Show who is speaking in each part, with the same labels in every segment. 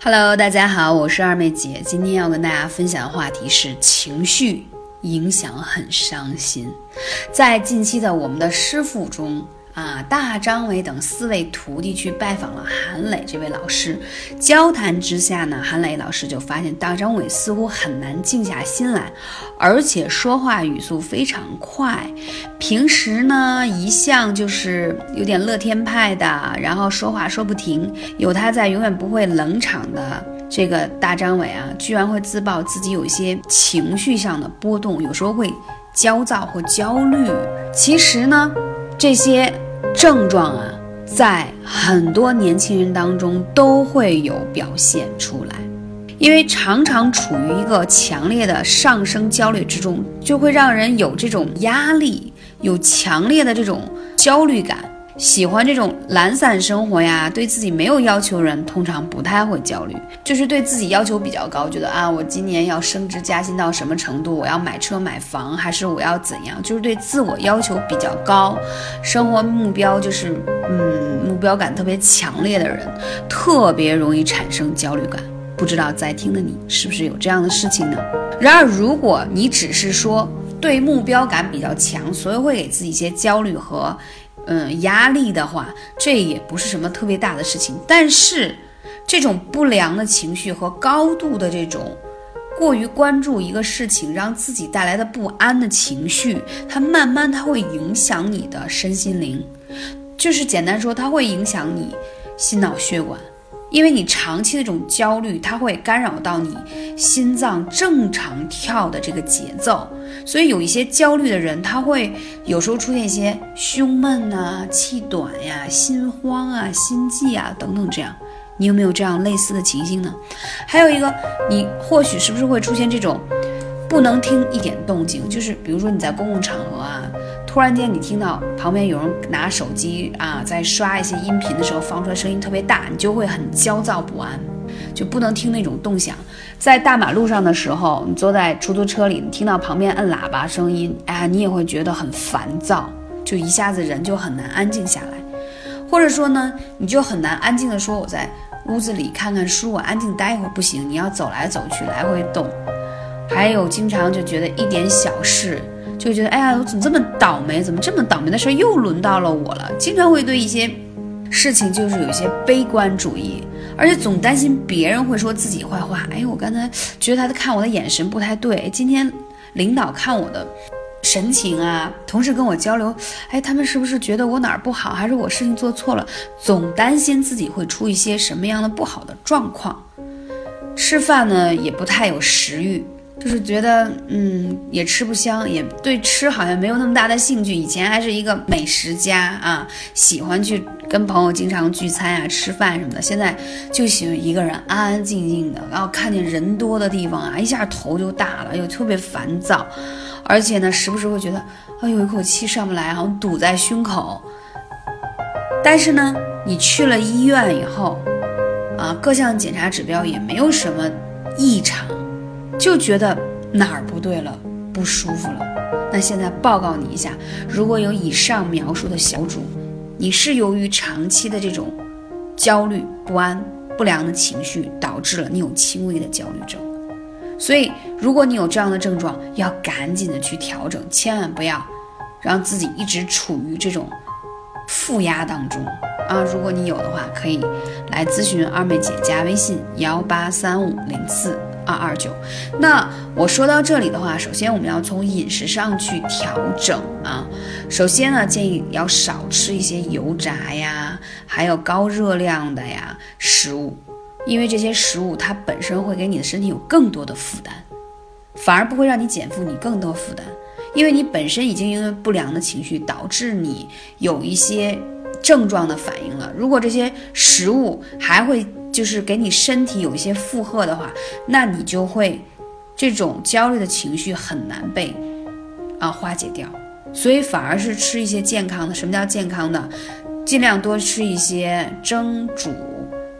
Speaker 1: Hello，大家好，我是二妹姐。今天要跟大家分享的话题是情绪影响很伤心。在近期的我们的师傅中。啊，大张伟等四位徒弟去拜访了韩磊这位老师，交谈之下呢，韩磊老师就发现大张伟似乎很难静下心来，而且说话语速非常快。平时呢，一向就是有点乐天派的，然后说话说不停，有他在永远不会冷场的这个大张伟啊，居然会自曝自己有一些情绪上的波动，有时候会焦躁或焦虑。其实呢，这些。症状啊，在很多年轻人当中都会有表现出来，因为常常处于一个强烈的上升焦虑之中，就会让人有这种压力，有强烈的这种焦虑感。喜欢这种懒散生活呀，对自己没有要求人，通常不太会焦虑。就是对自己要求比较高，觉得啊，我今年要升职加薪到什么程度？我要买车买房，还是我要怎样？就是对自我要求比较高，生活目标就是嗯，目标感特别强烈的人，特别容易产生焦虑感。不知道在听的你是不是有这样的事情呢？然而，如果你只是说对目标感比较强，所以会给自己一些焦虑和。嗯，压力的话，这也不是什么特别大的事情。但是，这种不良的情绪和高度的这种过于关注一个事情，让自己带来的不安的情绪，它慢慢它会影响你的身心灵。就是简单说，它会影响你心脑血管。因为你长期的这种焦虑，它会干扰到你心脏正常跳的这个节奏，所以有一些焦虑的人，他会有时候出现一些胸闷呐、气短呀、心慌啊、心悸啊等等这样。你有没有这样类似的情形呢？还有一个，你或许是不是会出现这种不能听一点动静，就是比如说你在公共场合啊。突然间，你听到旁边有人拿手机啊，在刷一些音频的时候，放出来声音特别大，你就会很焦躁不安，就不能听那种动响。在大马路上的时候，你坐在出租车里，你听到旁边摁喇叭声音，哎呀，你也会觉得很烦躁，就一下子人就很难安静下来。或者说呢，你就很难安静的说我在屋子里看看书，我安静待一会儿不行，你要走来走去，来回动。还有经常就觉得一点小事。就觉得哎呀，我怎么这么倒霉？怎么这么倒霉的事又轮到了我了？经常会对一些事情就是有一些悲观主义，而且总担心别人会说自己坏话。哎，我刚才觉得他看我的眼神不太对。今天领导看我的神情啊，同事跟我交流，哎，他们是不是觉得我哪儿不好，还是我事情做错了？总担心自己会出一些什么样的不好的状况。吃饭呢，也不太有食欲。就是觉得，嗯，也吃不香，也对吃好像没有那么大的兴趣。以前还是一个美食家啊，喜欢去跟朋友经常聚餐啊、吃饭什么的。现在就喜欢一个人安安静静的，然后看见人多的地方啊，一下头就大了，又特别烦躁，而且呢，时不时会觉得，哎有，一口气上不来，好像堵在胸口。但是呢，你去了医院以后，啊，各项检查指标也没有什么异常。就觉得哪儿不对了，不舒服了。那现在报告你一下，如果有以上描述的小主，你是由于长期的这种焦虑不安、不良的情绪，导致了你有轻微的焦虑症。所以，如果你有这样的症状，要赶紧的去调整，千万不要让自己一直处于这种负压当中啊！如果你有的话，可以来咨询二妹姐，加微信幺八三五零四。二二九，那我说到这里的话，首先我们要从饮食上去调整啊。首先呢，建议要少吃一些油炸呀，还有高热量的呀食物，因为这些食物它本身会给你的身体有更多的负担，反而不会让你减负你更多负担，因为你本身已经因为不良的情绪导致你有一些症状的反应了，如果这些食物还会。就是给你身体有一些负荷的话，那你就会这种焦虑的情绪很难被啊化解掉，所以反而是吃一些健康的。什么叫健康的？尽量多吃一些蒸煮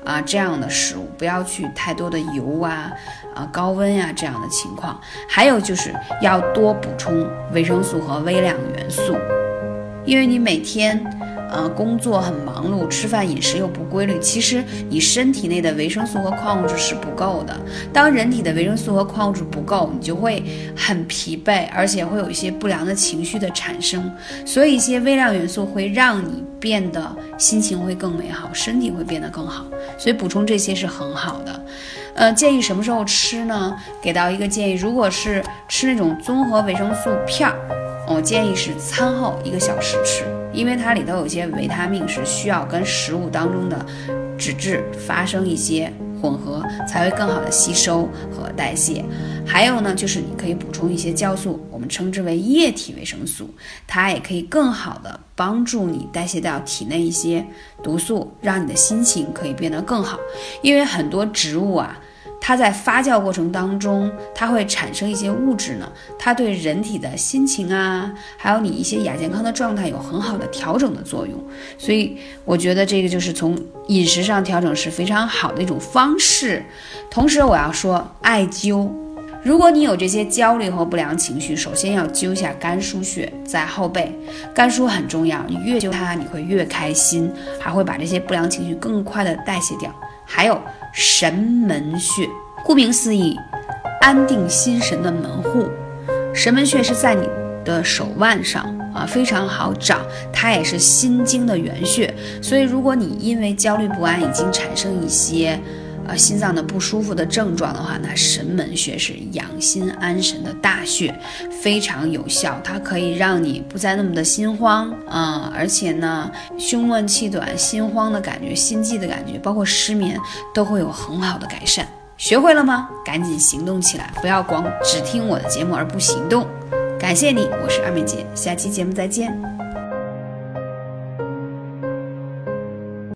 Speaker 1: 啊这样的食物，不要去太多的油啊啊高温呀这样的情况。还有就是要多补充维生素和微量元素，因为你每天呃，工作很忙碌，吃饭饮食又不规律，其实你身体内的维生素和矿物质是不够的。当人体的维生素和矿物质不够，你就会很疲惫，而且会有一些不良的情绪的产生。所以，一些微量元素会让你变得心情会更美好，身体会变得更好。所以，补充这些是很好的。呃，建议什么时候吃呢？给到一个建议，如果是吃那种综合维生素片儿。我建议是餐后一个小时吃，因为它里头有些维他命是需要跟食物当中的脂质发生一些混合，才会更好的吸收和代谢。还有呢，就是你可以补充一些酵素，我们称之为液体维生素，它也可以更好的帮助你代谢掉体内一些毒素，让你的心情可以变得更好。因为很多植物啊。它在发酵过程当中，它会产生一些物质呢，它对人体的心情啊，还有你一些亚健康的状态有很好的调整的作用。所以我觉得这个就是从饮食上调整是非常好的一种方式。同时我要说，艾灸，如果你有这些焦虑和不良情绪，首先要灸一下肝腧穴，在后背，肝腧很重要，你越灸它，你会越开心，还会把这些不良情绪更快的代谢掉。还有神门穴，顾名思义，安定心神的门户。神门穴是在你的手腕上啊，非常好找，它也是心经的原穴。所以，如果你因为焦虑不安，已经产生一些。呃，心脏的不舒服的症状的话，那神门穴是养心安神的大穴，非常有效。它可以让你不再那么的心慌啊，而且呢，胸闷气短、心慌的感觉、心悸的感觉，包括失眠，都会有很好的改善。学会了吗？赶紧行动起来，不要光只听我的节目而不行动。感谢你，我是二妹姐，下期节目再见。